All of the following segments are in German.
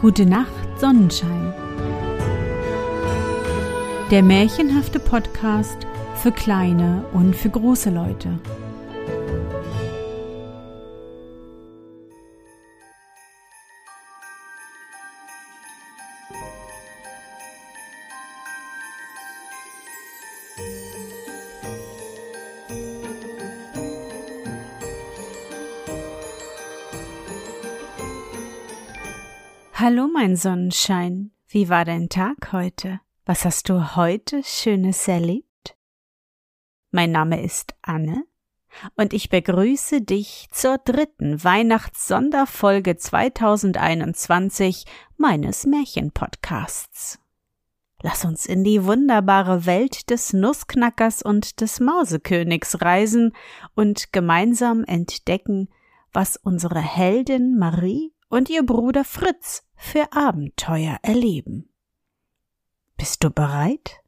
Gute Nacht, Sonnenschein. Der märchenhafte Podcast für kleine und für große Leute. Hallo, mein Sonnenschein. Wie war dein Tag heute? Was hast du heute Schönes erlebt? Mein Name ist Anne und ich begrüße dich zur dritten Weihnachtssonderfolge 2021 meines Märchenpodcasts. Lass uns in die wunderbare Welt des Nussknackers und des Mausekönigs reisen und gemeinsam entdecken, was unsere Heldin Marie und ihr Bruder Fritz für Abenteuer erleben. Bist du bereit?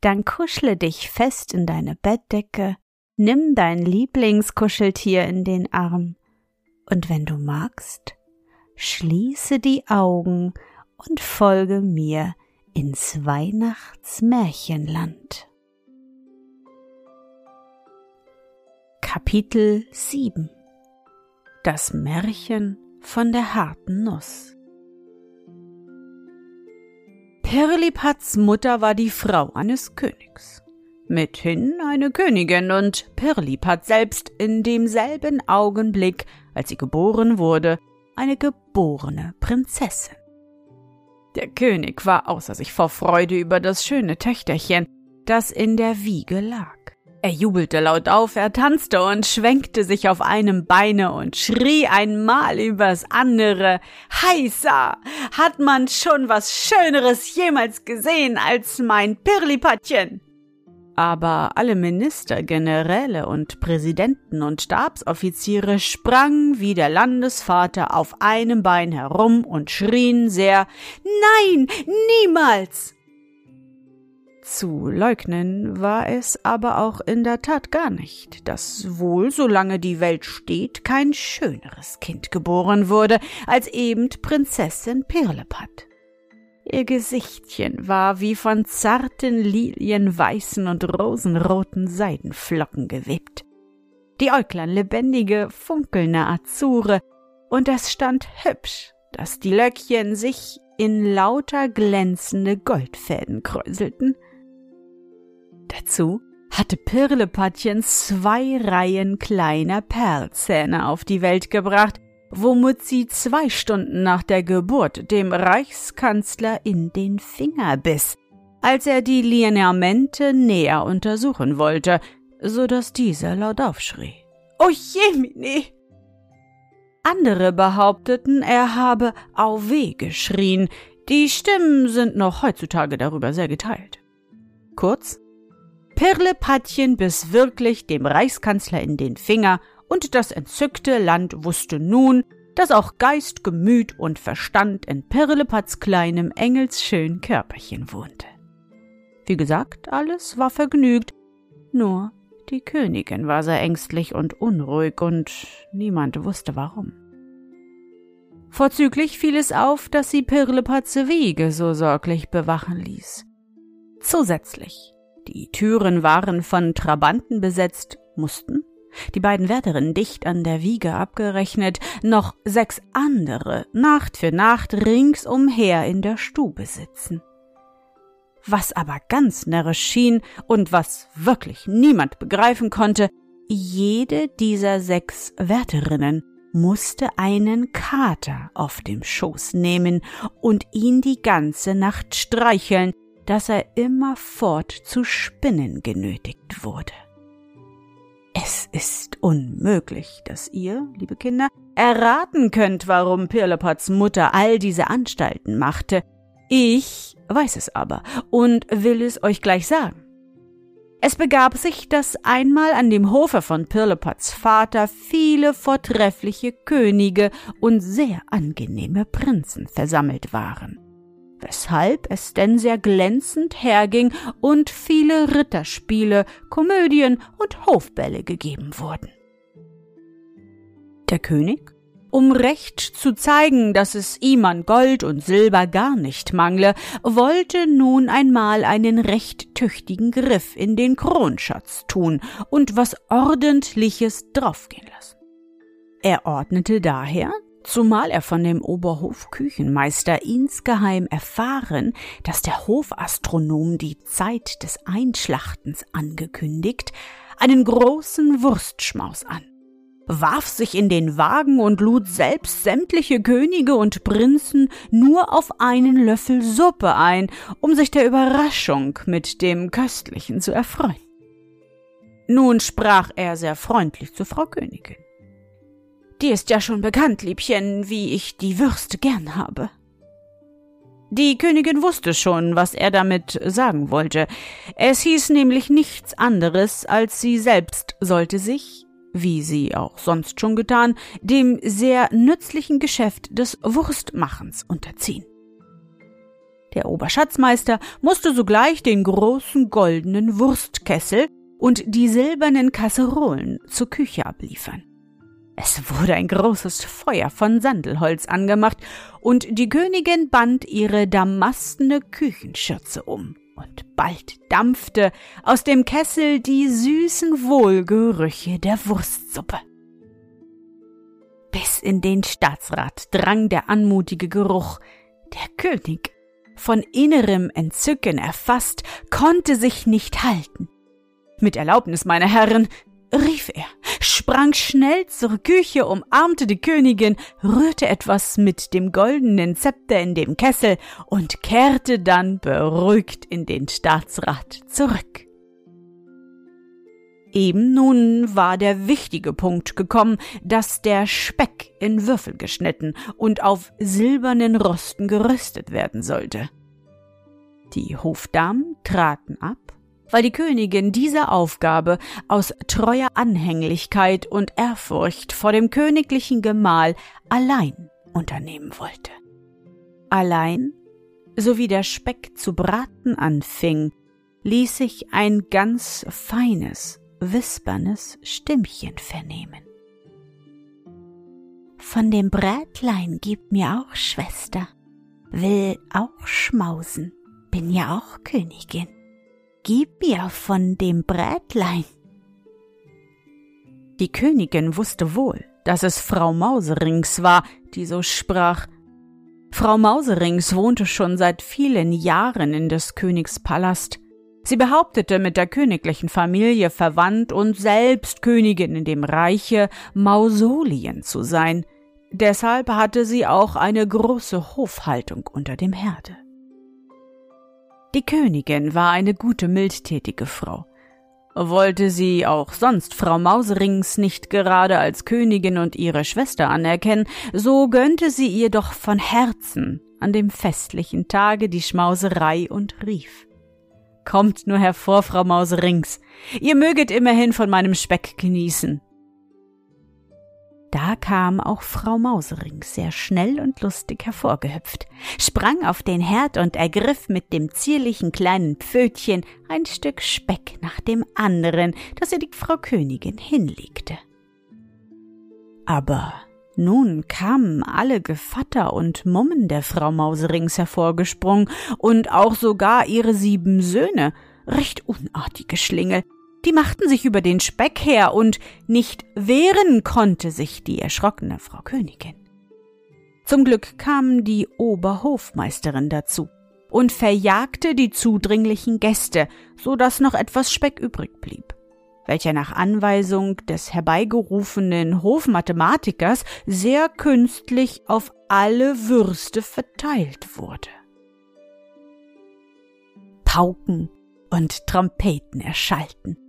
Dann kuschle dich fest in deine Bettdecke, nimm dein Lieblingskuscheltier in den Arm und wenn du magst, schließe die Augen und folge mir ins Weihnachtsmärchenland. Kapitel 7 Das Märchen von der harten Nuss. Pirlipats Mutter war die Frau eines Königs. Mithin eine Königin und Pirlipat selbst in demselben Augenblick, als sie geboren wurde, eine geborene Prinzessin. Der König war außer sich vor Freude über das schöne Töchterchen, das in der Wiege lag. Er jubelte laut auf, er tanzte und schwenkte sich auf einem Beine und schrie einmal übers andere. Heißa! Hat man schon was Schöneres jemals gesehen als mein Pirlipatchen? Aber alle Minister, Generäle und Präsidenten und Stabsoffiziere sprangen wie der Landesvater auf einem Bein herum und schrien sehr Nein, niemals! Zu leugnen war es aber auch in der Tat gar nicht, dass wohl, solange die Welt steht, kein schöneres Kind geboren wurde als eben Prinzessin Pirlipat. Ihr Gesichtchen war wie von zarten lilienweißen und rosenroten Seidenflocken gewebt, die Äuglein lebendige, funkelnde Azure, und es stand hübsch, dass die Löckchen sich in lauter glänzende Goldfäden kräuselten, Dazu hatte Pirlepatchen zwei Reihen kleiner Perlzähne auf die Welt gebracht, womit sie zwei Stunden nach der Geburt dem Reichskanzler in den Finger biss, als er die Lineamente näher untersuchen wollte, so dass dieser laut aufschrie. O jemine! Andere behaupteten, er habe Auweh geschrien. Die Stimmen sind noch heutzutage darüber sehr geteilt. Kurz, Pirlepatchen biss wirklich dem Reichskanzler in den Finger, und das entzückte Land wusste nun, dass auch Geist, Gemüt und Verstand in Pirlepats kleinem engelsschön Körperchen wohnte. Wie gesagt, alles war vergnügt, nur die Königin war sehr ängstlich und unruhig und niemand wusste warum. Vorzüglich fiel es auf, dass sie Pirlepats Wiege so sorglich bewachen ließ. Zusätzlich die Türen waren von Trabanten besetzt, mussten, die beiden Wärterinnen dicht an der Wiege abgerechnet, noch sechs andere Nacht für Nacht ringsumher in der Stube sitzen. Was aber ganz närrisch schien und was wirklich niemand begreifen konnte, jede dieser sechs Wärterinnen musste einen Kater auf dem Schoß nehmen und ihn die ganze Nacht streicheln, dass er immerfort zu spinnen genötigt wurde. Es ist unmöglich, dass ihr, liebe Kinder, erraten könnt, warum Pirlipats Mutter all diese Anstalten machte. Ich weiß es aber und will es euch gleich sagen. Es begab sich, dass einmal an dem Hofe von Pirlipats Vater viele vortreffliche Könige und sehr angenehme Prinzen versammelt waren weshalb es denn sehr glänzend herging und viele Ritterspiele, Komödien und Hofbälle gegeben wurden. Der König Um recht zu zeigen, dass es ihm an Gold und Silber gar nicht mangle, wollte nun einmal einen recht tüchtigen Griff in den Kronschatz tun und was Ordentliches draufgehen lassen. Er ordnete daher, zumal er von dem Oberhofküchenmeister insgeheim erfahren, dass der Hofastronom die Zeit des Einschlachtens angekündigt, einen großen Wurstschmaus an warf sich in den Wagen und lud selbst sämtliche Könige und Prinzen nur auf einen Löffel Suppe ein, um sich der Überraschung mit dem Köstlichen zu erfreuen. Nun sprach er sehr freundlich zu Frau Königin. Dir ist ja schon bekannt, Liebchen, wie ich die Würste gern habe. Die Königin wusste schon, was er damit sagen wollte. Es hieß nämlich nichts anderes, als sie selbst sollte sich, wie sie auch sonst schon getan, dem sehr nützlichen Geschäft des Wurstmachens unterziehen. Der Oberschatzmeister musste sogleich den großen goldenen Wurstkessel und die silbernen Kasserolen zur Küche abliefern. Es wurde ein großes Feuer von Sandelholz angemacht, und die Königin band ihre damastene Küchenschürze um und bald dampfte aus dem Kessel die süßen Wohlgerüche der Wurstsuppe. Bis in den Staatsrat drang der anmutige Geruch. Der König, von innerem Entzücken erfasst, konnte sich nicht halten. Mit Erlaubnis, meine Herren, rief er, sprang schnell zur Küche, umarmte die Königin, rührte etwas mit dem goldenen Zepter in dem Kessel und kehrte dann beruhigt in den Staatsrat zurück. Eben nun war der wichtige Punkt gekommen, dass der Speck in Würfel geschnitten und auf silbernen Rosten geröstet werden sollte. Die Hofdamen traten ab, weil die Königin diese Aufgabe aus treuer Anhänglichkeit und Ehrfurcht vor dem königlichen Gemahl allein unternehmen wollte. Allein, so wie der Speck zu braten anfing, ließ sich ein ganz feines, wispernes Stimmchen vernehmen. Von dem Brätlein gib mir auch, Schwester, will auch schmausen, bin ja auch Königin. Gib mir von dem Brätlein. Die Königin wusste wohl, dass es Frau Mauserings war, die so sprach. Frau Mauserings wohnte schon seit vielen Jahren in des Königs Palast. Sie behauptete, mit der königlichen Familie verwandt und selbst Königin in dem Reiche Mausolien zu sein. Deshalb hatte sie auch eine große Hofhaltung unter dem Herde. Die Königin war eine gute, mildtätige Frau. Wollte sie auch sonst Frau Mauserings nicht gerade als Königin und ihre Schwester anerkennen, so gönnte sie ihr doch von Herzen an dem festlichen Tage die Schmauserei und rief. Kommt nur hervor, Frau Mauserings, ihr möget immerhin von meinem Speck genießen. Da kam auch Frau Mausering sehr schnell und lustig hervorgehüpft, sprang auf den Herd und ergriff mit dem zierlichen kleinen Pfötchen ein Stück Speck nach dem anderen, das ihr die Frau Königin hinlegte. Aber nun kamen alle Gevatter und Mummen der Frau Mauserings hervorgesprungen und auch sogar ihre sieben Söhne, recht unartige Schlingel, die machten sich über den Speck her, und nicht wehren konnte sich die erschrockene Frau Königin. Zum Glück kam die Oberhofmeisterin dazu und verjagte die zudringlichen Gäste, so dass noch etwas Speck übrig blieb, welcher nach Anweisung des herbeigerufenen Hofmathematikers sehr künstlich auf alle Würste verteilt wurde. Pauken und Trompeten erschallten.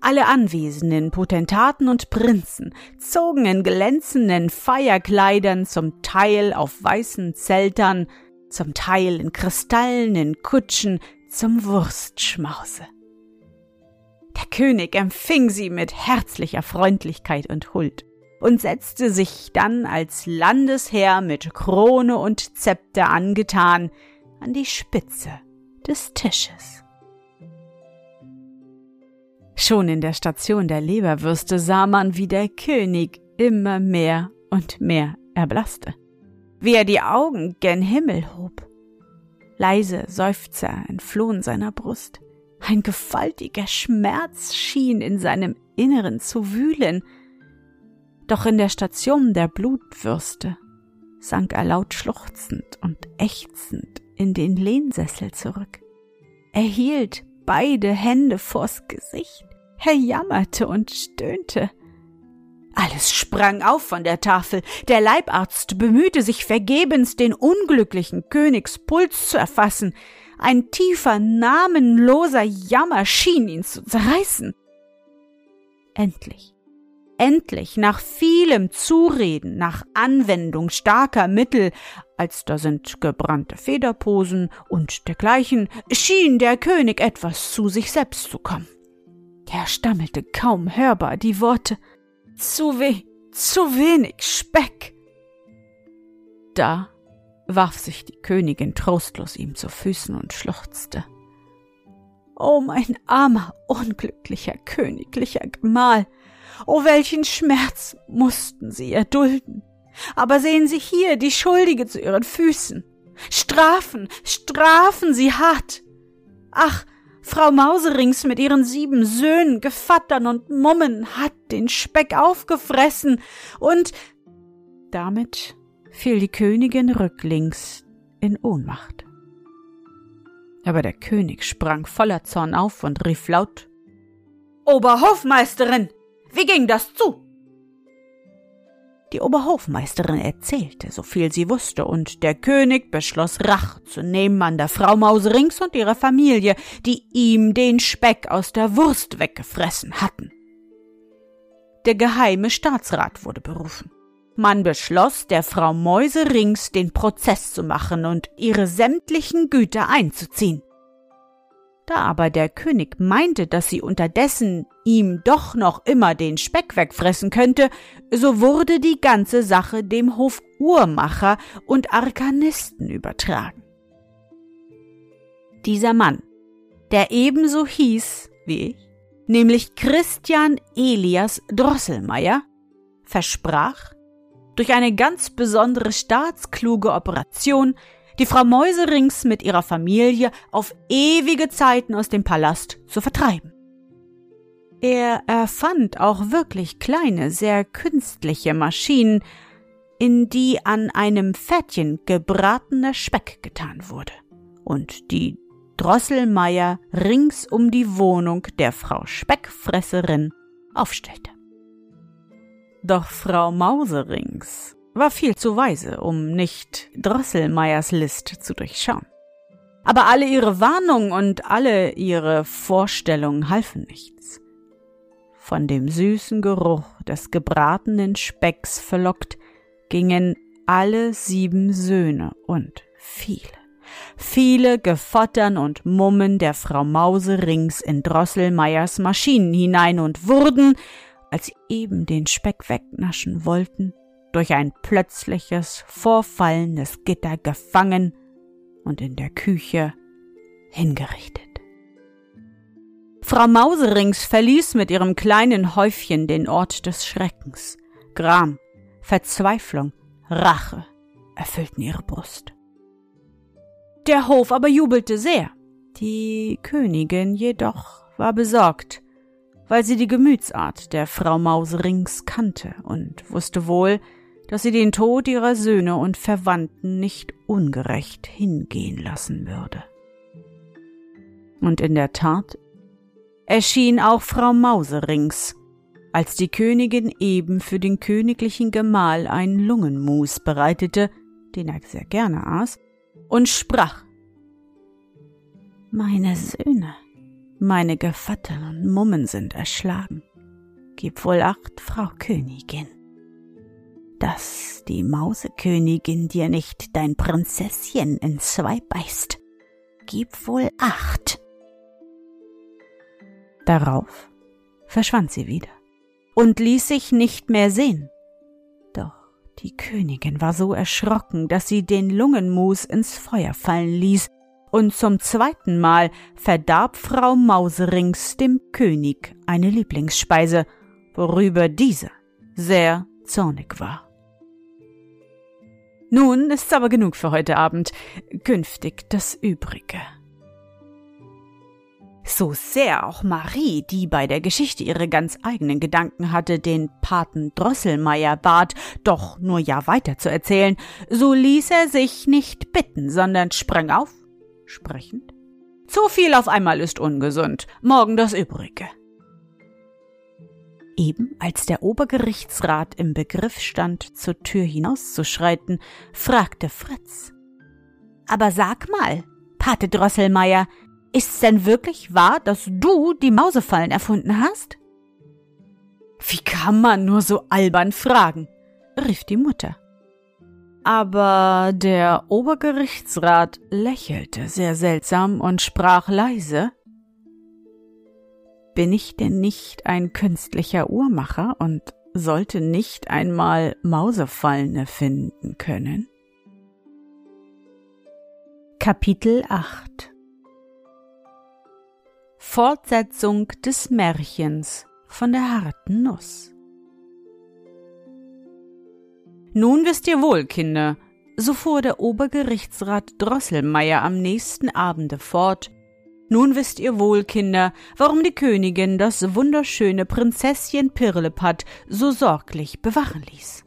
Alle anwesenden Potentaten und Prinzen zogen in glänzenden Feierkleidern, zum Teil auf weißen Zeltern, zum Teil in kristallenen Kutschen zum Wurstschmause. Der König empfing sie mit herzlicher Freundlichkeit und Huld und setzte sich dann als Landesherr mit Krone und Zepter angetan an die Spitze des Tisches. Schon in der Station der Leberwürste sah man, wie der König immer mehr und mehr erblasste, wie er die Augen gen Himmel hob. Leise Seufzer entflohen seiner Brust. Ein gewaltiger Schmerz schien in seinem Inneren zu wühlen. Doch in der Station der Blutwürste sank er laut schluchzend und ächzend in den Lehnsessel zurück. Er hielt beide Hände vors Gesicht. Er jammerte und stöhnte. Alles sprang auf von der Tafel. Der Leibarzt bemühte sich vergebens, den unglücklichen Königs Puls zu erfassen. Ein tiefer, namenloser Jammer schien ihn zu zerreißen. Endlich, endlich, nach vielem Zureden, nach Anwendung starker Mittel, als da sind gebrannte Federposen und dergleichen, schien der König etwas zu sich selbst zu kommen. Er stammelte kaum hörbar die Worte Zu weh, zu wenig Speck. Da warf sich die Königin trostlos ihm zu Füßen und schluchzte. O mein armer, unglücklicher, königlicher Gemahl, o welchen Schmerz mussten sie erdulden. Aber sehen Sie hier die Schuldige zu ihren Füßen. Strafen, strafen Sie hart. Ach, Frau Mauserings mit ihren sieben Söhnen, Gevattern und Mummen hat den Speck aufgefressen und damit fiel die Königin rücklings in Ohnmacht. Aber der König sprang voller Zorn auf und rief laut Oberhofmeisterin, wie ging das zu? Die Oberhofmeisterin erzählte, so viel sie wusste, und der König beschloss Rache zu nehmen an der Frau Mauserings und ihrer Familie, die ihm den Speck aus der Wurst weggefressen hatten. Der geheime Staatsrat wurde berufen. Man beschloss, der Frau Mäuserings den Prozess zu machen und ihre sämtlichen Güter einzuziehen. Da aber der König meinte, dass sie unterdessen ihm doch noch immer den Speck wegfressen könnte, so wurde die ganze Sache dem Hofuhrmacher und Arkanisten übertragen. Dieser Mann, der ebenso hieß wie ich, nämlich Christian Elias Drosselmeier, versprach, durch eine ganz besondere staatskluge Operation die Frau Mäuserings mit ihrer Familie auf ewige Zeiten aus dem Palast zu vertreiben. Er erfand auch wirklich kleine, sehr künstliche Maschinen, in die an einem Fettchen gebratener Speck getan wurde und die Drosselmeier rings um die Wohnung der Frau Speckfresserin aufstellte. Doch Frau Mauserings war viel zu weise, um nicht Drosselmeiers List zu durchschauen. Aber alle ihre Warnungen und alle ihre Vorstellungen halfen nichts. Von dem süßen Geruch des gebratenen Specks verlockt, gingen alle sieben Söhne und viele, viele Gefottern und Mummen der Frau Mause rings in Drosselmeiers Maschinen hinein und wurden, als sie eben den Speck wegnaschen wollten, durch ein plötzliches, vorfallendes Gitter gefangen und in der Küche hingerichtet. Frau Mauserings verließ mit ihrem kleinen Häufchen den Ort des Schreckens. Gram, Verzweiflung, Rache erfüllten ihre Brust. Der Hof aber jubelte sehr. Die Königin jedoch war besorgt, weil sie die Gemütsart der Frau Mauserings kannte und wusste wohl, dass sie den Tod ihrer Söhne und Verwandten nicht ungerecht hingehen lassen würde. Und in der Tat erschien auch Frau Mauserings, als die Königin eben für den königlichen Gemahl ein Lungenmus bereitete, den er sehr gerne aß, und sprach Meine Söhne, meine Gevattern und Mummen sind erschlagen. Gib wohl acht, Frau Königin dass die Mausekönigin dir nicht dein Prinzesschen in zwei beißt. Gib wohl acht. Darauf verschwand sie wieder und ließ sich nicht mehr sehen. Doch die Königin war so erschrocken, dass sie den Lungenmus ins Feuer fallen ließ, und zum zweiten Mal verdarb Frau Mauserings dem König eine Lieblingsspeise, worüber dieser sehr zornig war. Nun ist's aber genug für heute Abend. Künftig das Übrige. So sehr auch Marie, die bei der Geschichte ihre ganz eigenen Gedanken hatte, den Paten Drosselmeier bat, doch nur ja weiter zu erzählen, so ließ er sich nicht bitten, sondern sprang auf, sprechend. Zu viel auf einmal ist ungesund, morgen das Übrige. Eben als der Obergerichtsrat im Begriff stand, zur Tür hinauszuschreiten, fragte Fritz. Aber sag mal, Pate Drosselmeier, Ist's denn wirklich wahr, dass du die Mausefallen erfunden hast? Wie kann man nur so albern fragen? rief die Mutter. Aber der Obergerichtsrat lächelte sehr seltsam und sprach leise Bin ich denn nicht ein künstlicher Uhrmacher und sollte nicht einmal Mausefallen erfinden können? Kapitel 8 Fortsetzung des Märchens von der harten Nuss. Nun wisst ihr wohl, Kinder, so fuhr der Obergerichtsrat Drosselmeier am nächsten Abende fort, nun wisst ihr wohl, Kinder, warum die Königin das wunderschöne Prinzesschen Pirlipat so sorglich bewachen ließ.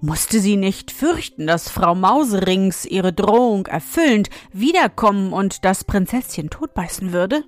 Musste sie nicht fürchten, dass Frau Mauserings ihre Drohung erfüllend wiederkommen und das Prinzesschen totbeißen würde?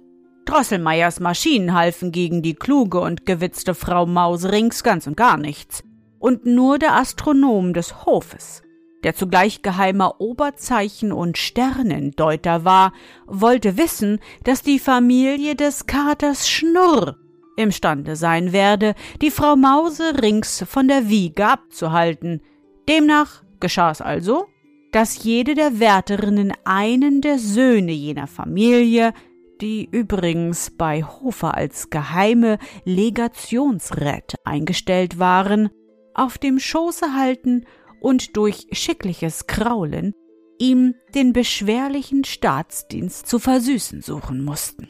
Drosselmeiers Maschinen halfen gegen die kluge und gewitzte Frau Mausrings ganz und gar nichts. Und nur der Astronom des Hofes, der zugleich geheimer Oberzeichen und Sternendeuter war, wollte wissen, dass die Familie des Katers Schnurr imstande sein werde, die Frau Mause rings von der Wiege abzuhalten. Demnach geschah's also, dass jede der Wärterinnen einen der Söhne jener Familie die übrigens bei Hofer als geheime Legationsräte eingestellt waren, auf dem Schoße halten und durch schickliches Kraulen ihm den beschwerlichen Staatsdienst zu versüßen suchen mussten.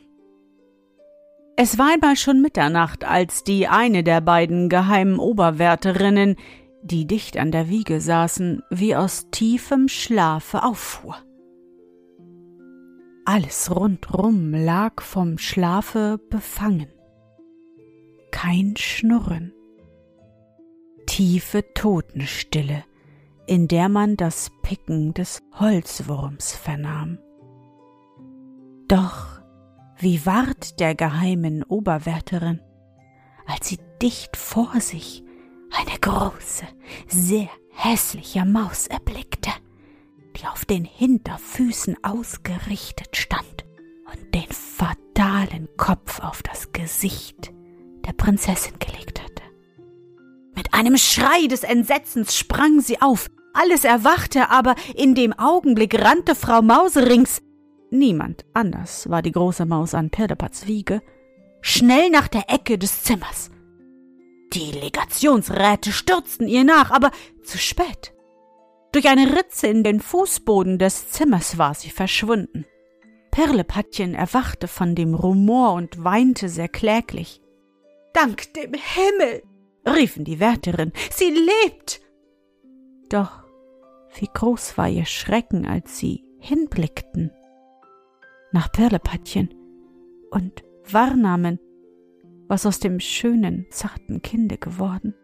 Es war einmal schon Mitternacht, als die eine der beiden geheimen Oberwärterinnen, die dicht an der Wiege saßen, wie aus tiefem Schlafe auffuhr. Alles rundrum lag vom Schlafe befangen. Kein Schnurren. Tiefe Totenstille, in der man das Picken des Holzwurms vernahm. Doch wie ward der geheimen Oberwärterin, als sie dicht vor sich eine große, sehr hässliche Maus erblickte die auf den Hinterfüßen ausgerichtet stand und den fatalen Kopf auf das Gesicht der Prinzessin gelegt hatte. Mit einem Schrei des Entsetzens sprang sie auf, alles erwachte, aber in dem Augenblick rannte Frau Mauserings, niemand anders war die große Maus an Pirdepats Wiege, schnell nach der Ecke des Zimmers. Die Legationsräte stürzten ihr nach, aber zu spät. Durch eine Ritze in den Fußboden des Zimmers war sie verschwunden. Pirlepatchen erwachte von dem Rumor und weinte sehr kläglich. Dank dem Himmel, riefen die Wärterin, sie lebt. Doch wie groß war ihr Schrecken, als sie hinblickten nach Pirlepatchen und wahrnahmen, was aus dem schönen, zarten Kinde geworden.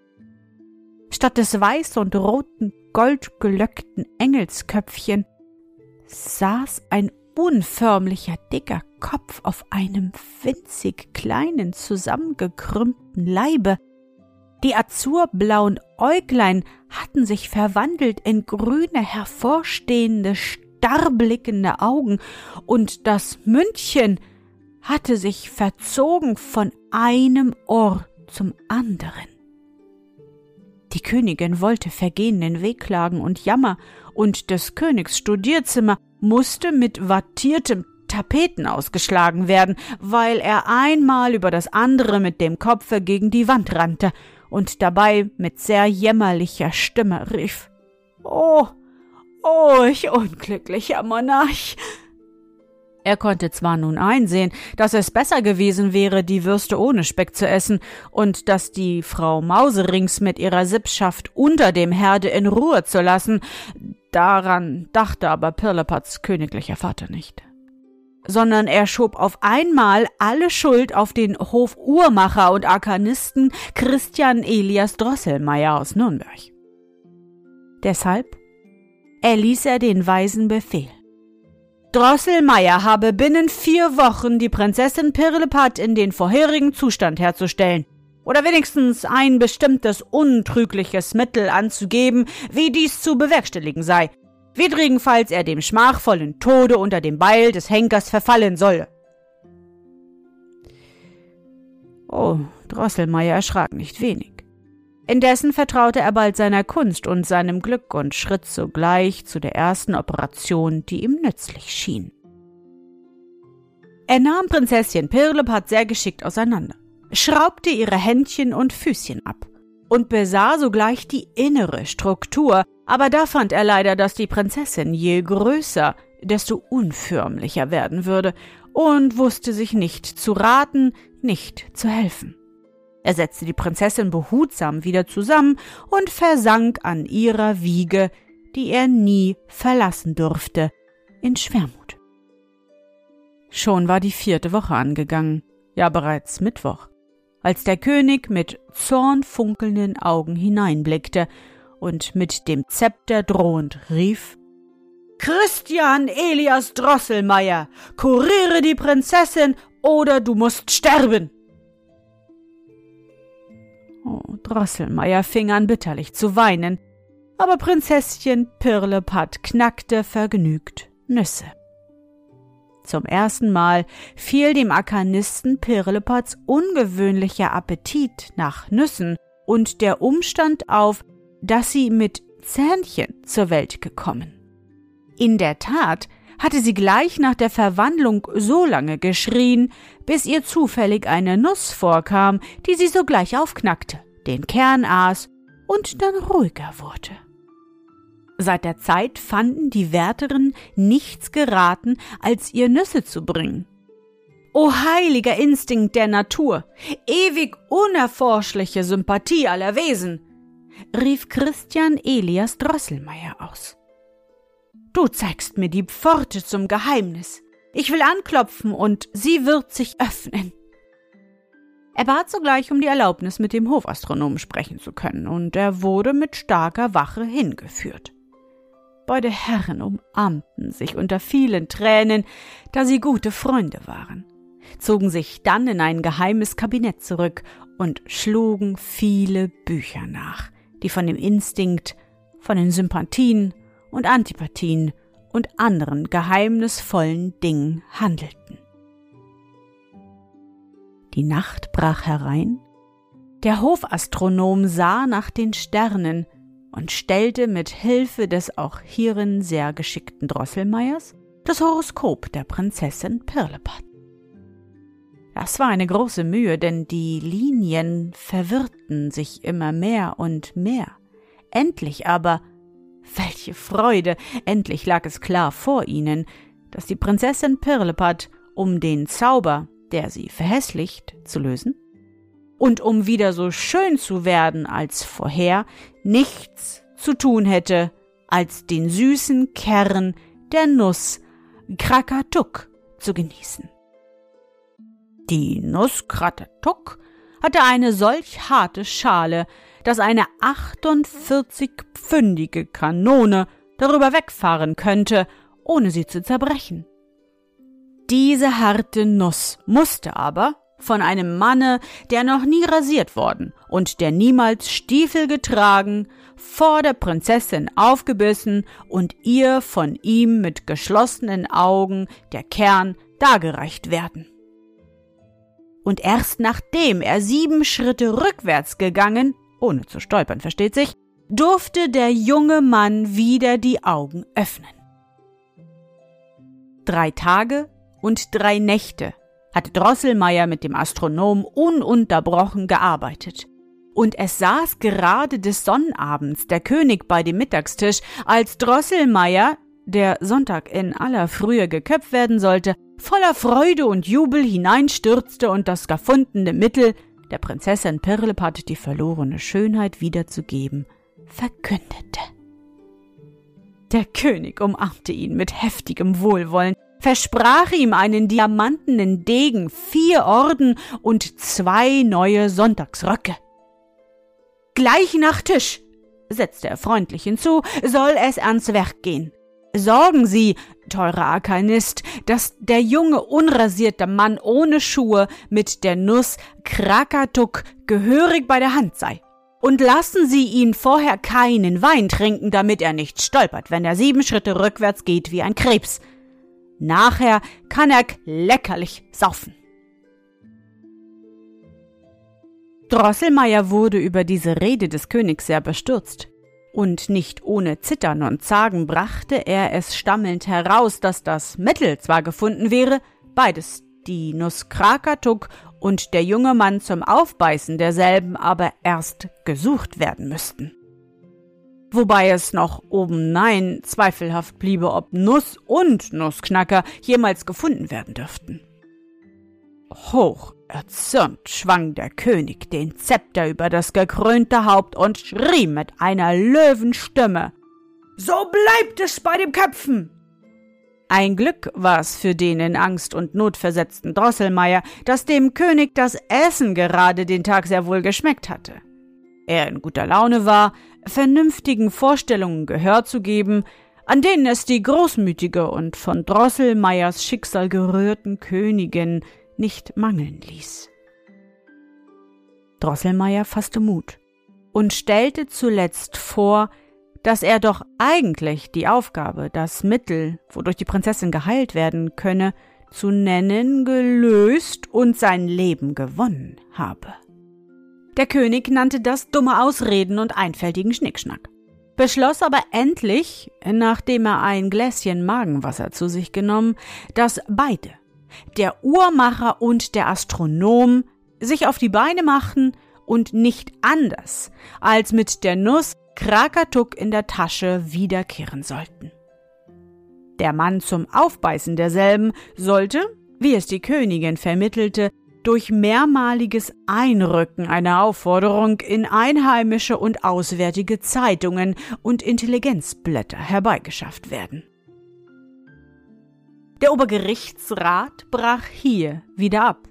Statt des weiß und roten, goldgelöckten Engelsköpfchen saß ein unförmlicher, dicker Kopf auf einem winzig kleinen, zusammengekrümmten Leibe. Die azurblauen Äuglein hatten sich verwandelt in grüne, hervorstehende, starrblickende Augen, und das Mündchen hatte sich verzogen von einem Ohr zum anderen. Die Königin wollte vergehenden Wehklagen und Jammer, und des Königs Studierzimmer musste mit wattiertem Tapeten ausgeschlagen werden, weil er einmal über das andere mit dem Kopfe gegen die Wand rannte und dabei mit sehr jämmerlicher Stimme rief Oh, oh, ich unglücklicher Monarch. Er konnte zwar nun einsehen, dass es besser gewesen wäre, die Würste ohne Speck zu essen und dass die Frau Mauserings mit ihrer Sippschaft unter dem Herde in Ruhe zu lassen, daran dachte aber Pirlepats königlicher Vater nicht. Sondern er schob auf einmal alle Schuld auf den Hofuhrmacher und Arkanisten Christian Elias Drosselmeier aus Nürnberg. Deshalb erließ er den weisen Befehl Drosselmeier habe binnen vier Wochen die Prinzessin Pirlipat in den vorherigen Zustand herzustellen oder wenigstens ein bestimmtes untrügliches Mittel anzugeben, wie dies zu bewerkstelligen sei, widrigenfalls er dem schmachvollen Tode unter dem Beil des Henkers verfallen solle. Oh, Drosselmeier erschrak nicht wenig. Indessen vertraute er bald seiner Kunst und seinem Glück und schritt sogleich zu der ersten Operation, die ihm nützlich schien. Er nahm Prinzesschen Pirlipat sehr geschickt auseinander, schraubte ihre Händchen und Füßchen ab und besah sogleich die innere Struktur, aber da fand er leider, dass die Prinzessin je größer, desto unförmlicher werden würde und wusste sich nicht zu raten, nicht zu helfen. Er setzte die Prinzessin behutsam wieder zusammen und versank an ihrer Wiege, die er nie verlassen durfte, in Schwermut. Schon war die vierte Woche angegangen, ja bereits Mittwoch, als der König mit zornfunkelnden Augen hineinblickte und mit dem Zepter drohend rief Christian Elias Drosselmeier, kuriere die Prinzessin oder du musst sterben. Oh, Drosselmeier fing an bitterlich zu weinen, aber Prinzesschen Pirlepat knackte vergnügt Nüsse. Zum ersten Mal fiel dem Arkanisten Pirlepats ungewöhnlicher Appetit nach Nüssen und der Umstand auf, dass sie mit Zähnchen zur Welt gekommen. In der Tat hatte sie gleich nach der Verwandlung so lange geschrien, bis ihr zufällig eine Nuss vorkam, die sie sogleich aufknackte, den Kern aß und dann ruhiger wurde. Seit der Zeit fanden die Wärterinnen nichts geraten, als ihr Nüsse zu bringen. O heiliger Instinkt der Natur, ewig unerforschliche Sympathie aller Wesen, rief Christian Elias Drosselmeier aus. Du zeigst mir die Pforte zum Geheimnis. Ich will anklopfen und sie wird sich öffnen. Er bat sogleich um die Erlaubnis, mit dem Hofastronomen sprechen zu können, und er wurde mit starker Wache hingeführt. Beide Herren umarmten sich unter vielen Tränen, da sie gute Freunde waren, zogen sich dann in ein geheimes Kabinett zurück und schlugen viele Bücher nach, die von dem Instinkt, von den Sympathien und Antipathien und anderen geheimnisvollen Dingen handelten. Die Nacht brach herein, der Hofastronom sah nach den Sternen und stellte mit Hilfe des auch hierin sehr geschickten Drosselmeiers das Horoskop der Prinzessin Pirlipat. Das war eine große Mühe, denn die Linien verwirrten sich immer mehr und mehr. Endlich aber welche Freude! Endlich lag es klar vor ihnen, dass die Prinzessin Pirlipat, um den Zauber, der sie verhässlicht, zu lösen, und um wieder so schön zu werden als vorher, nichts zu tun hätte, als den süßen Kern der Nuss Krakatuk zu genießen. Die Nuss Krakatuk hatte eine solch harte Schale, dass eine 48-pfündige Kanone darüber wegfahren könnte, ohne sie zu zerbrechen. Diese harte Nuss musste aber von einem Manne, der noch nie rasiert worden und der niemals Stiefel getragen, vor der Prinzessin aufgebissen und ihr von ihm mit geschlossenen Augen der Kern dargereicht werden. Und erst nachdem er sieben Schritte rückwärts gegangen, ohne zu stolpern, versteht sich, durfte der junge Mann wieder die Augen öffnen. Drei Tage und drei Nächte hatte Drosselmeier mit dem Astronom ununterbrochen gearbeitet. Und es saß gerade des Sonnabends der König bei dem Mittagstisch, als Drosselmeier, der Sonntag in aller Frühe geköpft werden sollte, voller Freude und Jubel hineinstürzte und das gefundene Mittel, der Prinzessin Pirlipat die verlorene Schönheit wiederzugeben, verkündete. Der König umarmte ihn mit heftigem Wohlwollen, versprach ihm einen diamantenen Degen, vier Orden und zwei neue Sonntagsröcke. Gleich nach Tisch, setzte er freundlich hinzu, soll es ans Werk gehen. Sorgen Sie, teurer Arkanist, dass der junge, unrasierte Mann ohne Schuhe mit der Nuss Krakatuk gehörig bei der Hand sei. Und lassen Sie ihn vorher keinen Wein trinken, damit er nicht stolpert, wenn er sieben Schritte rückwärts geht wie ein Krebs. Nachher kann er leckerlich saufen. Drosselmeier wurde über diese Rede des Königs sehr bestürzt. Und nicht ohne Zittern und Zagen brachte er es stammelnd heraus, dass das Mittel zwar gefunden wäre, beides, die Nuss Krakatuk und der junge Mann zum Aufbeißen derselben aber erst gesucht werden müssten. Wobei es noch oben nein zweifelhaft bliebe, ob Nuss und Nussknacker jemals gefunden werden dürften. Hoch erzürnt schwang der König den Zepter über das gekrönte Haupt und schrie mit einer Löwenstimme So bleibt es bei dem Köpfen. Ein Glück war's für den in Angst und Not versetzten Drosselmeier, dass dem König das Essen gerade den Tag sehr wohl geschmeckt hatte. Er in guter Laune war, vernünftigen Vorstellungen Gehör zu geben, an denen es die großmütige und von Drosselmeiers Schicksal gerührten Königin nicht mangeln ließ. Drosselmeier fasste Mut und stellte zuletzt vor, dass er doch eigentlich die Aufgabe, das Mittel, wodurch die Prinzessin geheilt werden könne, zu nennen, gelöst und sein Leben gewonnen habe. Der König nannte das dumme Ausreden und einfältigen Schnickschnack, beschloss aber endlich, nachdem er ein Gläschen Magenwasser zu sich genommen, dass beide, der Uhrmacher und der Astronom, sich auf die Beine machten und nicht anders als mit der Nuss Krakatuk in der Tasche wiederkehren sollten. Der Mann zum Aufbeißen derselben sollte, wie es die Königin vermittelte, durch mehrmaliges Einrücken einer Aufforderung in einheimische und auswärtige Zeitungen und Intelligenzblätter herbeigeschafft werden. Der Obergerichtsrat brach hier wieder ab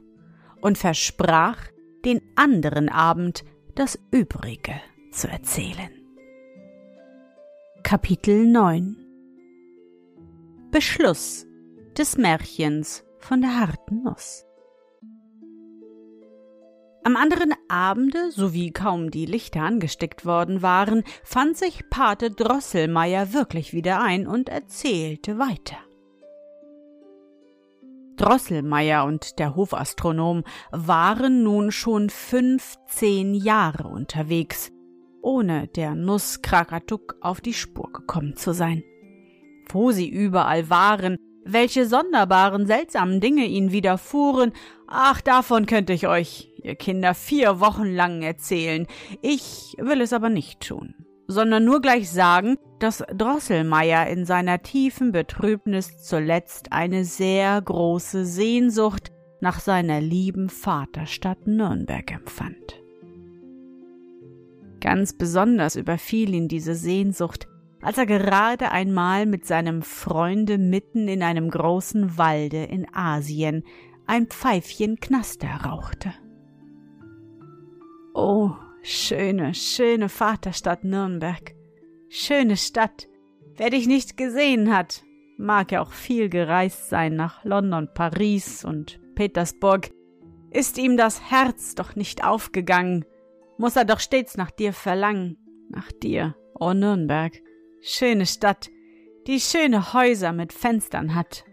und versprach, den anderen Abend das Übrige zu erzählen. Kapitel 9 Beschluss des Märchens von der harten Nuss Am anderen Abende, sowie kaum die Lichter angesteckt worden waren, fand sich Pate Drosselmeier wirklich wieder ein und erzählte weiter. Drosselmeier und der Hofastronom waren nun schon fünfzehn Jahre unterwegs, ohne der Nuss Krakatuk auf die Spur gekommen zu sein. Wo sie überall waren, welche sonderbaren, seltsamen Dinge ihnen widerfuhren, ach, davon könnte ich euch, ihr Kinder, vier Wochen lang erzählen. Ich will es aber nicht tun, sondern nur gleich sagen, dass Drosselmeier in seiner tiefen Betrübnis zuletzt eine sehr große Sehnsucht nach seiner lieben Vaterstadt Nürnberg empfand. Ganz besonders überfiel ihn diese Sehnsucht, als er gerade einmal mit seinem Freunde mitten in einem großen Walde in Asien ein Pfeifchen Knaster rauchte. Oh, schöne, schöne Vaterstadt Nürnberg. Schöne Stadt. Wer dich nicht gesehen hat, mag ja auch viel gereist sein nach London, Paris und Petersburg, ist ihm das Herz doch nicht aufgegangen, muss er doch stets nach dir verlangen, nach dir, o oh Nürnberg, schöne Stadt, die schöne Häuser mit Fenstern hat.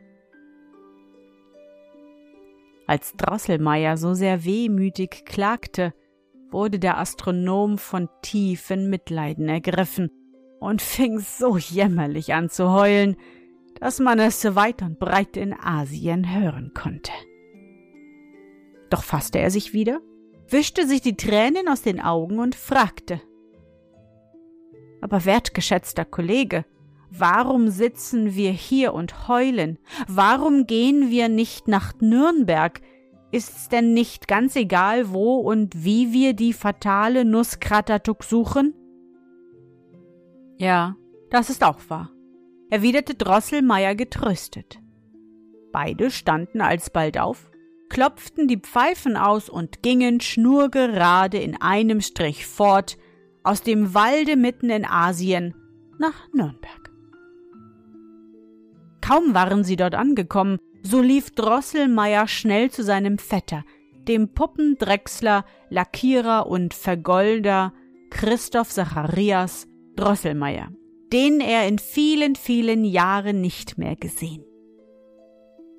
Als Drosselmeier so sehr wehmütig klagte, wurde der Astronom von tiefen Mitleiden ergriffen und fing so jämmerlich an zu heulen, dass man es weit und breit in Asien hören konnte. Doch fasste er sich wieder wischte sich die Tränen aus den Augen und fragte Aber wertgeschätzter Kollege, Warum sitzen wir hier und heulen? Warum gehen wir nicht nach Nürnberg? Ist's denn nicht ganz egal, wo und wie wir die fatale Nuss suchen? Ja, das ist auch wahr, erwiderte Drosselmeier getröstet. Beide standen alsbald auf, klopften die Pfeifen aus und gingen schnurgerade in einem Strich fort, aus dem Walde mitten in Asien nach Nürnberg. Kaum waren sie dort angekommen, so lief Drosselmeier schnell zu seinem Vetter, dem Puppendrechsler, Lackierer und Vergolder Christoph Zacharias Drosselmeier, den er in vielen, vielen Jahren nicht mehr gesehen.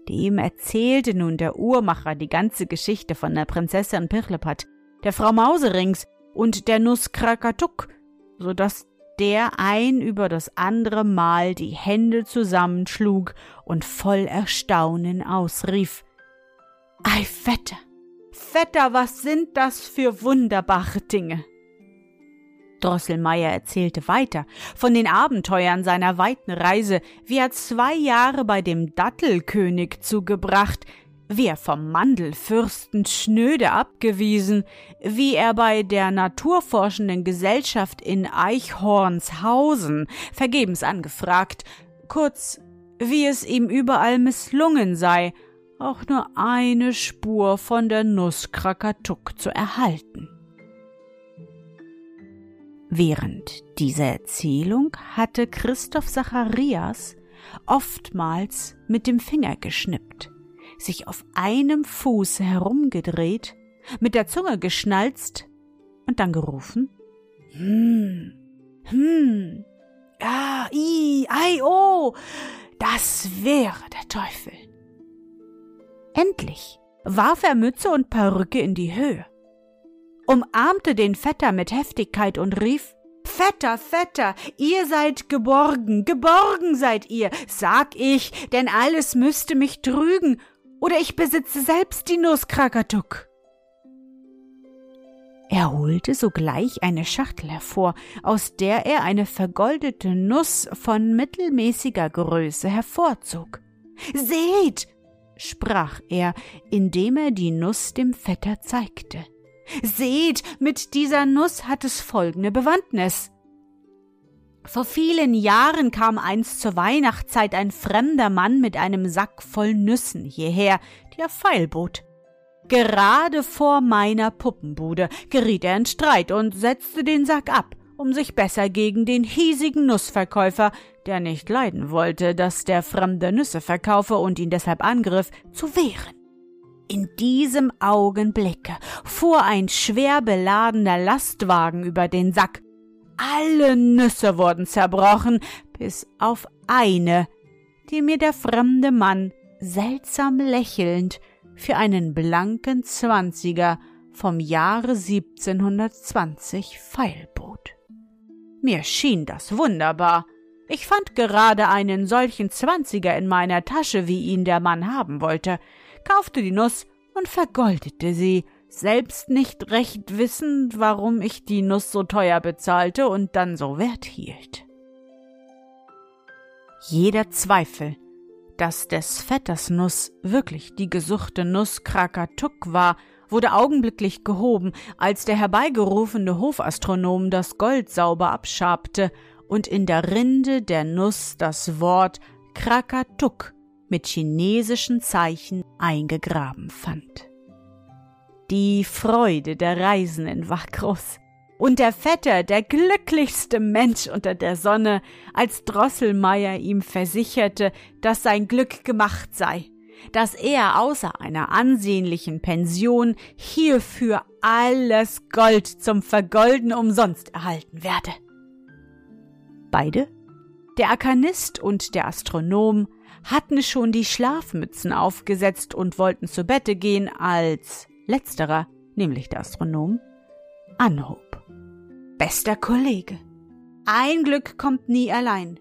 Dem erzählte nun der Uhrmacher die ganze Geschichte von der Prinzessin Pirlipat, der Frau Mauserings und der Nuss Krakatuk, so dass der ein über das andere Mal die Hände zusammenschlug und voll Erstaunen ausrief Ei, Vetter, Vetter, was sind das für wunderbare Dinge? Drosselmeier erzählte weiter von den Abenteuern seiner weiten Reise, wie er zwei Jahre bei dem Dattelkönig zugebracht, er vom Mandelfürsten schnöde abgewiesen, wie er bei der naturforschenden Gesellschaft in Eichhornshausen vergebens angefragt, kurz, wie es ihm überall misslungen sei, auch nur eine Spur von der Nuss Krakatuk zu erhalten. Während dieser Erzählung hatte Christoph Zacharias oftmals mit dem Finger geschnippt sich auf einem Fuß herumgedreht, mit der Zunge geschnalzt und dann gerufen. Hm, hm, ah, i, ei, oh, das wäre der Teufel. Endlich warf er Mütze und Perücke in die Höhe, umarmte den Vetter mit Heftigkeit und rief Vetter, Vetter, ihr seid geborgen, geborgen seid ihr, sag ich, denn alles müsste mich trügen, oder ich besitze selbst die Nuss Krakatuk. Er holte sogleich eine Schachtel hervor, aus der er eine vergoldete Nuss von mittelmäßiger Größe hervorzog. Seht, sprach er, indem er die Nuss dem Vetter zeigte. Seht, mit dieser Nuss hat es folgende Bewandtnis. Vor vielen Jahren kam einst zur Weihnachtszeit ein fremder Mann mit einem Sack voll Nüssen hierher, die er feilbot. Gerade vor meiner Puppenbude geriet er in Streit und setzte den Sack ab, um sich besser gegen den hiesigen Nussverkäufer, der nicht leiden wollte, dass der Fremde Nüsse verkaufe und ihn deshalb angriff, zu wehren. In diesem Augenblicke fuhr ein schwer beladener Lastwagen über den Sack, alle Nüsse wurden zerbrochen, bis auf eine, die mir der fremde Mann seltsam lächelnd für einen blanken Zwanziger vom Jahre 1720 feilbot. Mir schien das wunderbar. Ich fand gerade einen solchen Zwanziger in meiner Tasche, wie ihn der Mann haben wollte, kaufte die Nuss und vergoldete sie, selbst nicht recht wissend, warum ich die Nuss so teuer bezahlte und dann so wert hielt. Jeder Zweifel, dass des Vetters Nuss wirklich die gesuchte Nuss Krakatuk war, wurde augenblicklich gehoben, als der herbeigerufene Hofastronom das Gold sauber abschabte und in der Rinde der Nuss das Wort Krakatuk mit chinesischen Zeichen eingegraben fand. Die Freude der Reisenden war groß. Und der Vetter, der glücklichste Mensch unter der Sonne, als Drosselmeier ihm versicherte, dass sein Glück gemacht sei, dass er außer einer ansehnlichen Pension hierfür alles Gold zum Vergolden umsonst erhalten werde. Beide, der Arkanist und der Astronom, hatten schon die Schlafmützen aufgesetzt und wollten zu Bette gehen, als letzterer, nämlich der Astronom, anhob. Bester Kollege, ein Glück kommt nie allein.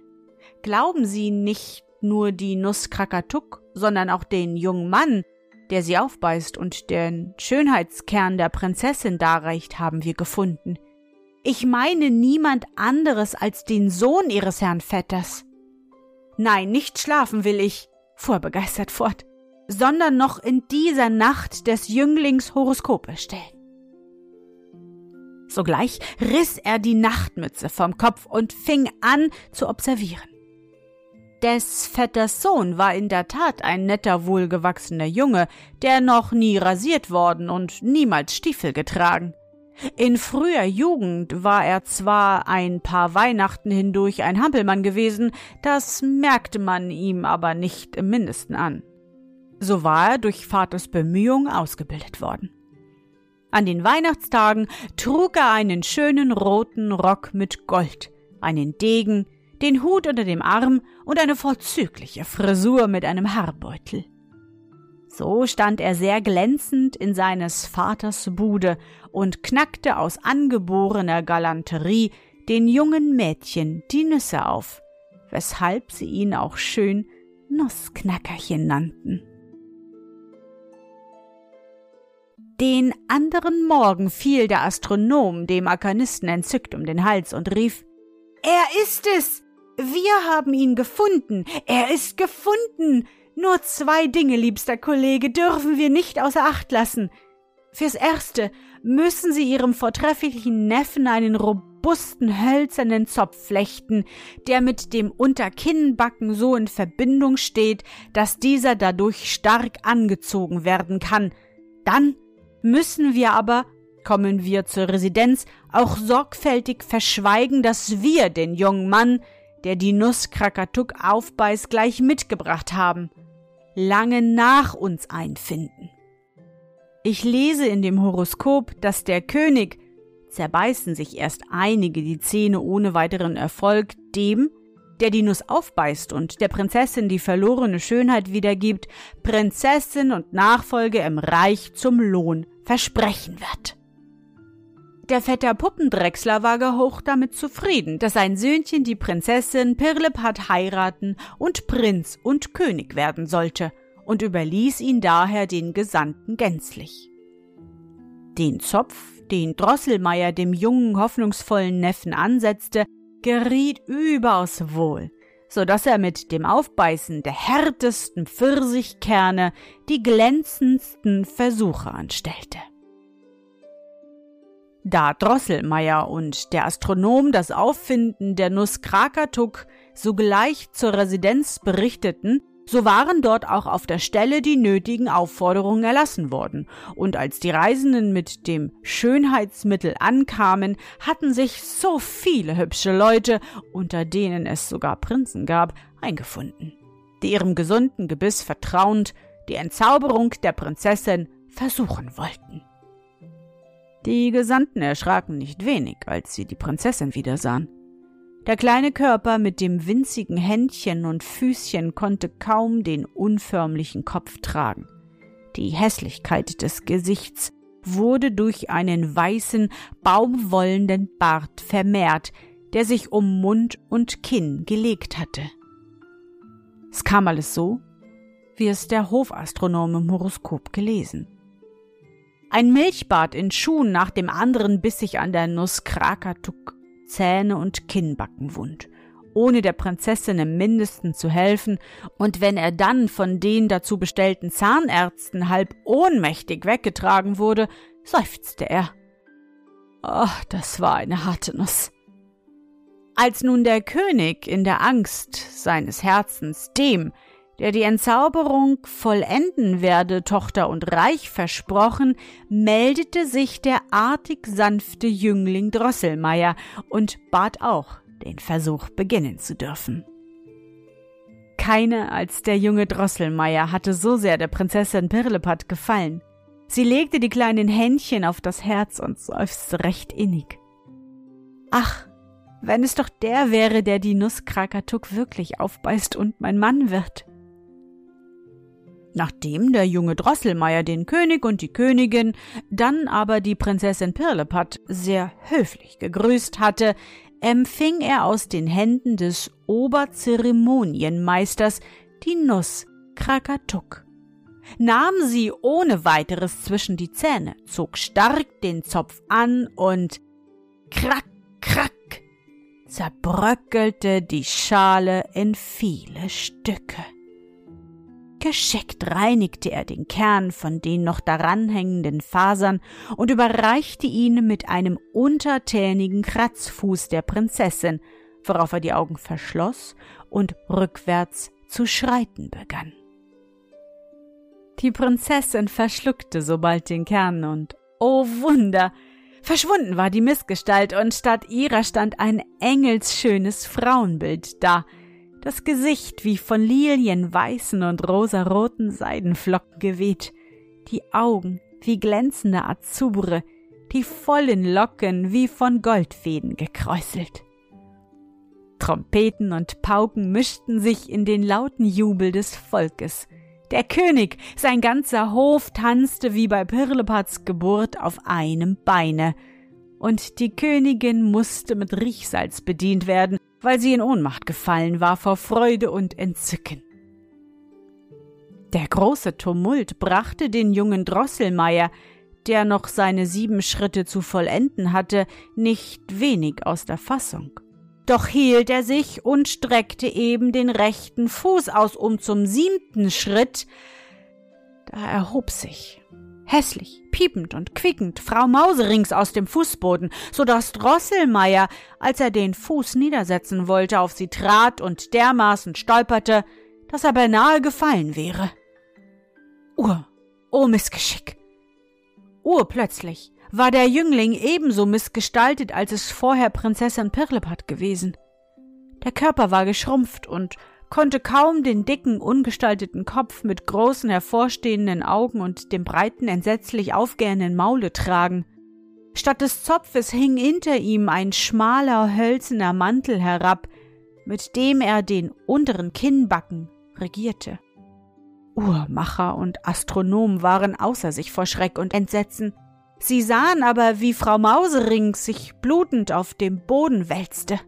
Glauben Sie nicht nur die Nuss Krakatuk, sondern auch den jungen Mann, der sie aufbeißt und den Schönheitskern der Prinzessin darreicht, haben wir gefunden. Ich meine niemand anderes als den Sohn Ihres Herrn Vetters. Nein, nicht schlafen will ich, fuhr er begeistert fort, sondern noch in dieser Nacht des Jünglings Horoskope stellen. Sogleich riss er die Nachtmütze vom Kopf und fing an zu observieren. Des Vetters Sohn war in der Tat ein netter, wohlgewachsener Junge, der noch nie rasiert worden und niemals Stiefel getragen. In früher Jugend war er zwar ein paar Weihnachten hindurch ein Hampelmann gewesen, das merkte man ihm aber nicht im mindesten an. So war er durch Vaters Bemühung ausgebildet worden. An den Weihnachtstagen trug er einen schönen roten Rock mit Gold, einen Degen, den Hut unter dem Arm und eine vorzügliche Frisur mit einem Haarbeutel. So stand er sehr glänzend in seines Vaters Bude und knackte aus angeborener Galanterie den jungen Mädchen die Nüsse auf, weshalb sie ihn auch schön Nussknackerchen nannten. Den anderen Morgen fiel der Astronom dem Arkanisten entzückt um den Hals und rief Er ist es. Wir haben ihn gefunden. Er ist gefunden. Nur zwei Dinge, liebster Kollege, dürfen wir nicht außer Acht lassen. Fürs Erste müssen Sie Ihrem vortrefflichen Neffen einen robusten hölzernen Zopf flechten, der mit dem Unterkinnbacken so in Verbindung steht, dass dieser dadurch stark angezogen werden kann. Dann müssen wir aber, kommen wir zur Residenz, auch sorgfältig verschweigen, dass wir den jungen Mann, der die Nuss Krakatuk aufbeißt, gleich mitgebracht haben, lange nach uns einfinden. Ich lese in dem Horoskop, dass der König, zerbeißen sich erst einige die Zähne ohne weiteren Erfolg, dem, der die Nuss aufbeißt und der Prinzessin die verlorene Schönheit wiedergibt, Prinzessin und Nachfolge im Reich zum Lohn versprechen wird. Der Vetter Puppendrechsler war gehocht damit zufrieden, dass sein Söhnchen die Prinzessin Pirlipat heiraten und Prinz und König werden sollte und überließ ihn daher den Gesandten gänzlich. Den Zopf, den Drosselmeier dem jungen, hoffnungsvollen Neffen ansetzte, geriet überaus wohl, so dass er mit dem Aufbeißen der härtesten Pfirsichkerne die glänzendsten Versuche anstellte. Da Drosselmeier und der Astronom das Auffinden der Nuss Krakatuk sogleich zur Residenz berichteten, so waren dort auch auf der Stelle die nötigen Aufforderungen erlassen worden, und als die Reisenden mit dem Schönheitsmittel ankamen, hatten sich so viele hübsche Leute, unter denen es sogar Prinzen gab, eingefunden, die ihrem gesunden Gebiss vertrauend die Entzauberung der Prinzessin versuchen wollten. Die Gesandten erschraken nicht wenig, als sie die Prinzessin wiedersahen. Der kleine Körper mit dem winzigen Händchen und Füßchen konnte kaum den unförmlichen Kopf tragen. Die Hässlichkeit des Gesichts wurde durch einen weißen, baumwollenden Bart vermehrt, der sich um Mund und Kinn gelegt hatte. Es kam alles so, wie es der Hofastronom im Horoskop gelesen. Ein Milchbart in Schuhen nach dem anderen biss sich an der Nuss Krakatuk Zähne und Kinnbacken wund, ohne der Prinzessin im mindesten zu helfen, und wenn er dann von den dazu bestellten Zahnärzten halb ohnmächtig weggetragen wurde, seufzte er. Oh, das war eine harte Nuss. Als nun der König in der Angst seines Herzens dem, der die Entzauberung vollenden werde, Tochter und Reich versprochen, meldete sich der artig sanfte Jüngling Drosselmeier und bat auch, den Versuch beginnen zu dürfen. Keine als der junge Drosselmeier hatte so sehr der Prinzessin Pirlipat gefallen. Sie legte die kleinen Händchen auf das Herz und seufzte recht innig. Ach, wenn es doch der wäre, der die Nuss Krakatuk wirklich aufbeißt und mein Mann wird. Nachdem der junge Drosselmeier den König und die Königin, dann aber die Prinzessin Pirlipat sehr höflich gegrüßt hatte, empfing er aus den Händen des Oberzeremonienmeisters die Nuss Krakatuk, nahm sie ohne weiteres zwischen die Zähne, zog stark den Zopf an und krack, krack zerbröckelte die Schale in viele Stücke. Geschickt reinigte er den Kern von den noch daran hängenden Fasern und überreichte ihn mit einem untertänigen Kratzfuß der Prinzessin, worauf er die Augen verschloss und rückwärts zu schreiten begann. Die Prinzessin verschluckte sobald den Kern und, oh Wunder, verschwunden war die Missgestalt und statt ihrer stand ein engelsschönes Frauenbild da, das Gesicht wie von lilienweißen und rosaroten Seidenflocken geweht, die Augen wie glänzende Azure, die vollen Locken wie von Goldfäden gekräuselt. Trompeten und Pauken mischten sich in den lauten Jubel des Volkes. Der König, sein ganzer Hof tanzte wie bei Pirlipats Geburt auf einem Beine, und die Königin musste mit Riechsalz bedient werden, weil sie in Ohnmacht gefallen war vor Freude und Entzücken. Der große Tumult brachte den jungen Drosselmeier, der noch seine sieben Schritte zu vollenden hatte, nicht wenig aus der Fassung. Doch hielt er sich und streckte eben den rechten Fuß aus, um zum siebten Schritt. Da erhob sich hässlich, piepend und quiekend Frau Mauserings aus dem Fußboden, so dass Drosselmeier, als er den Fuß niedersetzen wollte, auf sie trat und dermaßen stolperte, dass er beinahe gefallen wäre. Ur, oh Missgeschick! Urplötzlich war der Jüngling ebenso missgestaltet, als es vorher Prinzessin Pirlipat gewesen. Der Körper war geschrumpft und konnte kaum den dicken, ungestalteten Kopf mit großen hervorstehenden Augen und dem breiten, entsetzlich aufgehenden Maule tragen. Statt des Zopfes hing hinter ihm ein schmaler, hölzerner Mantel herab, mit dem er den unteren Kinnbacken regierte. Uhrmacher und Astronom waren außer sich vor Schreck und Entsetzen. Sie sahen aber, wie Frau Mausering sich blutend auf dem Boden wälzte.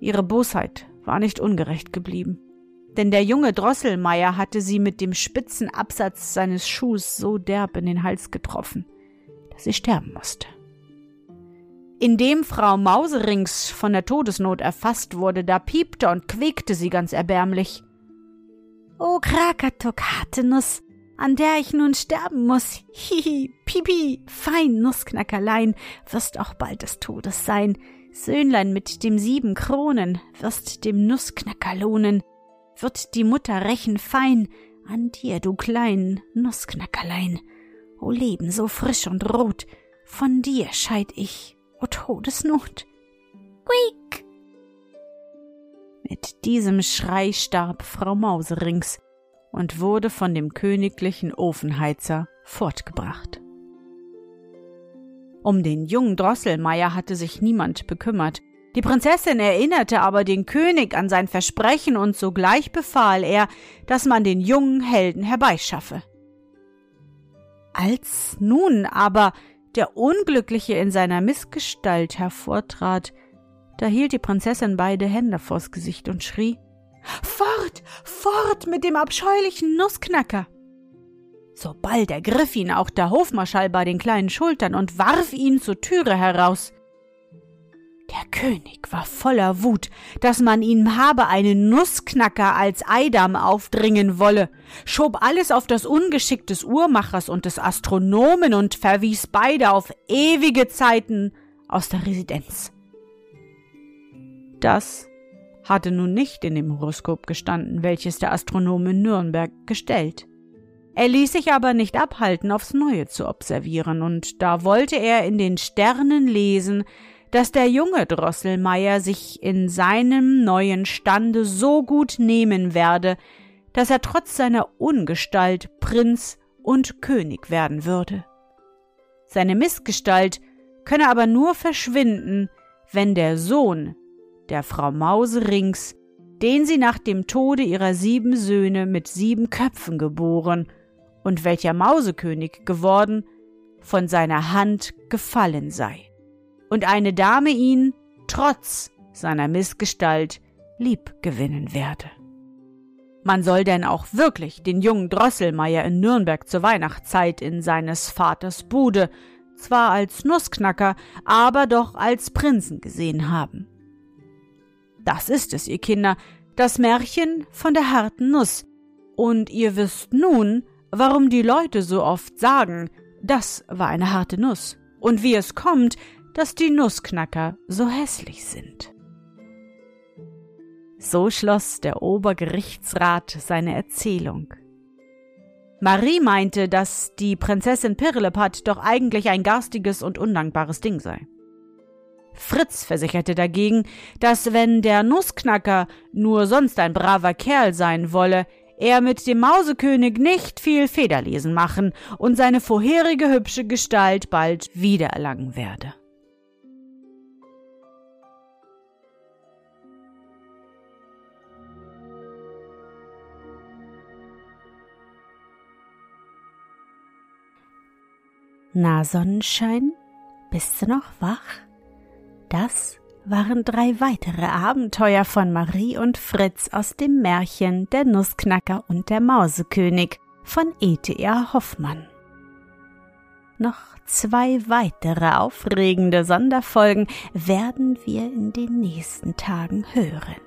Ihre Bosheit war nicht ungerecht geblieben. Denn der junge Drosselmeier hatte sie mit dem spitzen Absatz seines Schuhs so derb in den Hals getroffen, dass sie sterben musste. Indem Frau Mauserings von der Todesnot erfasst wurde, da piepte und quäkte sie ganz erbärmlich. O Krakatuk, harte Nuss, an der ich nun sterben muss. Hihi, pipi, fein Nussknackerlein, wirst auch bald des Todes sein. Söhnlein mit dem sieben Kronen, wirst dem Nussknacker lohnen, wird die Mutter rächen fein an dir, du kleinen Nussknackerlein. O Leben so frisch und rot, von dir scheid ich, o Todesnot. Quiek! Mit diesem Schrei starb Frau Mauserings und wurde von dem königlichen Ofenheizer fortgebracht. Um den jungen Drosselmeier hatte sich niemand bekümmert. Die Prinzessin erinnerte aber den König an sein Versprechen und sogleich befahl er, dass man den jungen Helden herbeischaffe. Als nun aber der Unglückliche in seiner Missgestalt hervortrat, da hielt die Prinzessin beide Hände vors Gesicht und schrie Fort, fort mit dem abscheulichen Nussknacker. Sobald ergriff ihn auch der Hofmarschall bei den kleinen Schultern und warf ihn zur Türe heraus. Der König war voller Wut, dass man ihm habe einen Nussknacker als Eidam aufdringen wolle, schob alles auf das Ungeschick des Uhrmachers und des Astronomen und verwies beide auf ewige Zeiten aus der Residenz. Das hatte nun nicht in dem Horoskop gestanden, welches der Astronom in Nürnberg gestellt. Er ließ sich aber nicht abhalten, aufs Neue zu observieren, und da wollte er in den Sternen lesen, dass der junge Drosselmeier sich in seinem neuen Stande so gut nehmen werde, dass er trotz seiner Ungestalt Prinz und König werden würde. Seine Missgestalt könne aber nur verschwinden, wenn der Sohn der Frau Mauserings, den sie nach dem Tode ihrer sieben Söhne mit sieben Köpfen geboren und welcher Mausekönig geworden, von seiner Hand gefallen sei, und eine Dame ihn, trotz seiner Missgestalt, lieb gewinnen werde. Man soll denn auch wirklich den jungen Drosselmeier in Nürnberg zur Weihnachtszeit in seines Vaters Bude, zwar als Nussknacker, aber doch als Prinzen gesehen haben. Das ist es, ihr Kinder, das Märchen von der harten Nuss. Und ihr wisst nun, warum die Leute so oft sagen, das war eine harte Nuss. Und wie es kommt, dass die Nussknacker so hässlich sind. So schloss der Obergerichtsrat seine Erzählung. Marie meinte, dass die Prinzessin Pirlipat doch eigentlich ein garstiges und undankbares Ding sei. Fritz versicherte dagegen, dass wenn der Nussknacker nur sonst ein braver Kerl sein wolle, er mit dem Mausekönig nicht viel Federlesen machen und seine vorherige hübsche Gestalt bald wiedererlangen werde. Na, Sonnenschein, bist du noch wach? Das waren drei weitere Abenteuer von Marie und Fritz aus dem Märchen Der Nussknacker und der Mausekönig von E.T.R. Hoffmann. Noch zwei weitere aufregende Sonderfolgen werden wir in den nächsten Tagen hören.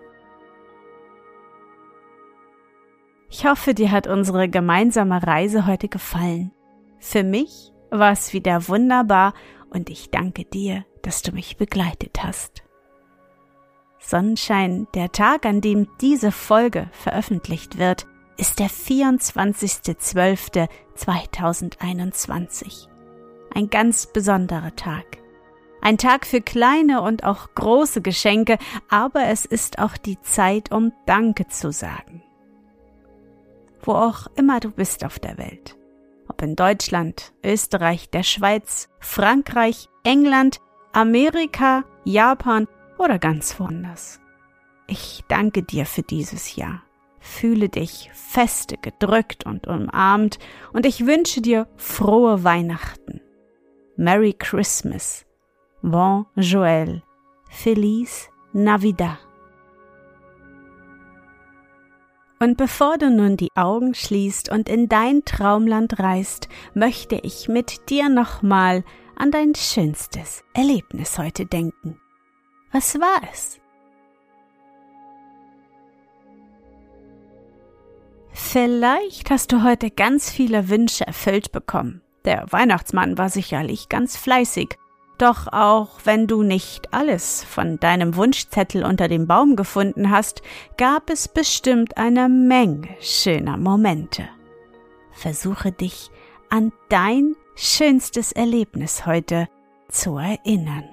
Ich hoffe, dir hat unsere gemeinsame Reise heute gefallen. Für mich war es wieder wunderbar und ich danke dir, dass du mich begleitet hast. Sonnenschein, der Tag, an dem diese Folge veröffentlicht wird, ist der 24.12.2021. Ein ganz besonderer Tag. Ein Tag für kleine und auch große Geschenke, aber es ist auch die Zeit, um Danke zu sagen. Wo auch immer du bist auf der Welt ob in Deutschland, Österreich, der Schweiz, Frankreich, England, Amerika, Japan oder ganz woanders. Ich danke dir für dieses Jahr. Fühle dich feste gedrückt und umarmt und ich wünsche dir frohe Weihnachten. Merry Christmas. Bon Joël. Feliz Navidad. Und bevor du nun die Augen schließt und in dein Traumland reist, möchte ich mit dir nochmal an dein schönstes Erlebnis heute denken. Was war es? Vielleicht hast du heute ganz viele Wünsche erfüllt bekommen. Der Weihnachtsmann war sicherlich ganz fleißig doch auch wenn du nicht alles von deinem Wunschzettel unter dem Baum gefunden hast, gab es bestimmt eine Menge schöner Momente. Versuche dich an dein schönstes Erlebnis heute zu erinnern.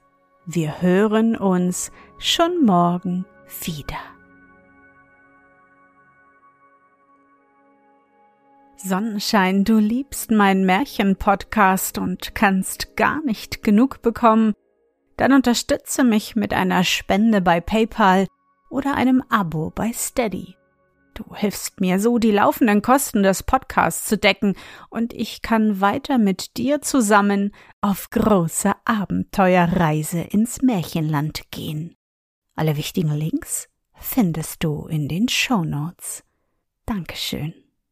Wir hören uns schon morgen wieder. Sonnenschein, du liebst meinen Märchen-Podcast und kannst gar nicht genug bekommen, dann unterstütze mich mit einer Spende bei PayPal oder einem Abo bei Steady. Du hilfst mir so, die laufenden Kosten des Podcasts zu decken, und ich kann weiter mit dir zusammen auf große Abenteuerreise ins Märchenland gehen. Alle wichtigen Links findest du in den Show Notes. Dankeschön.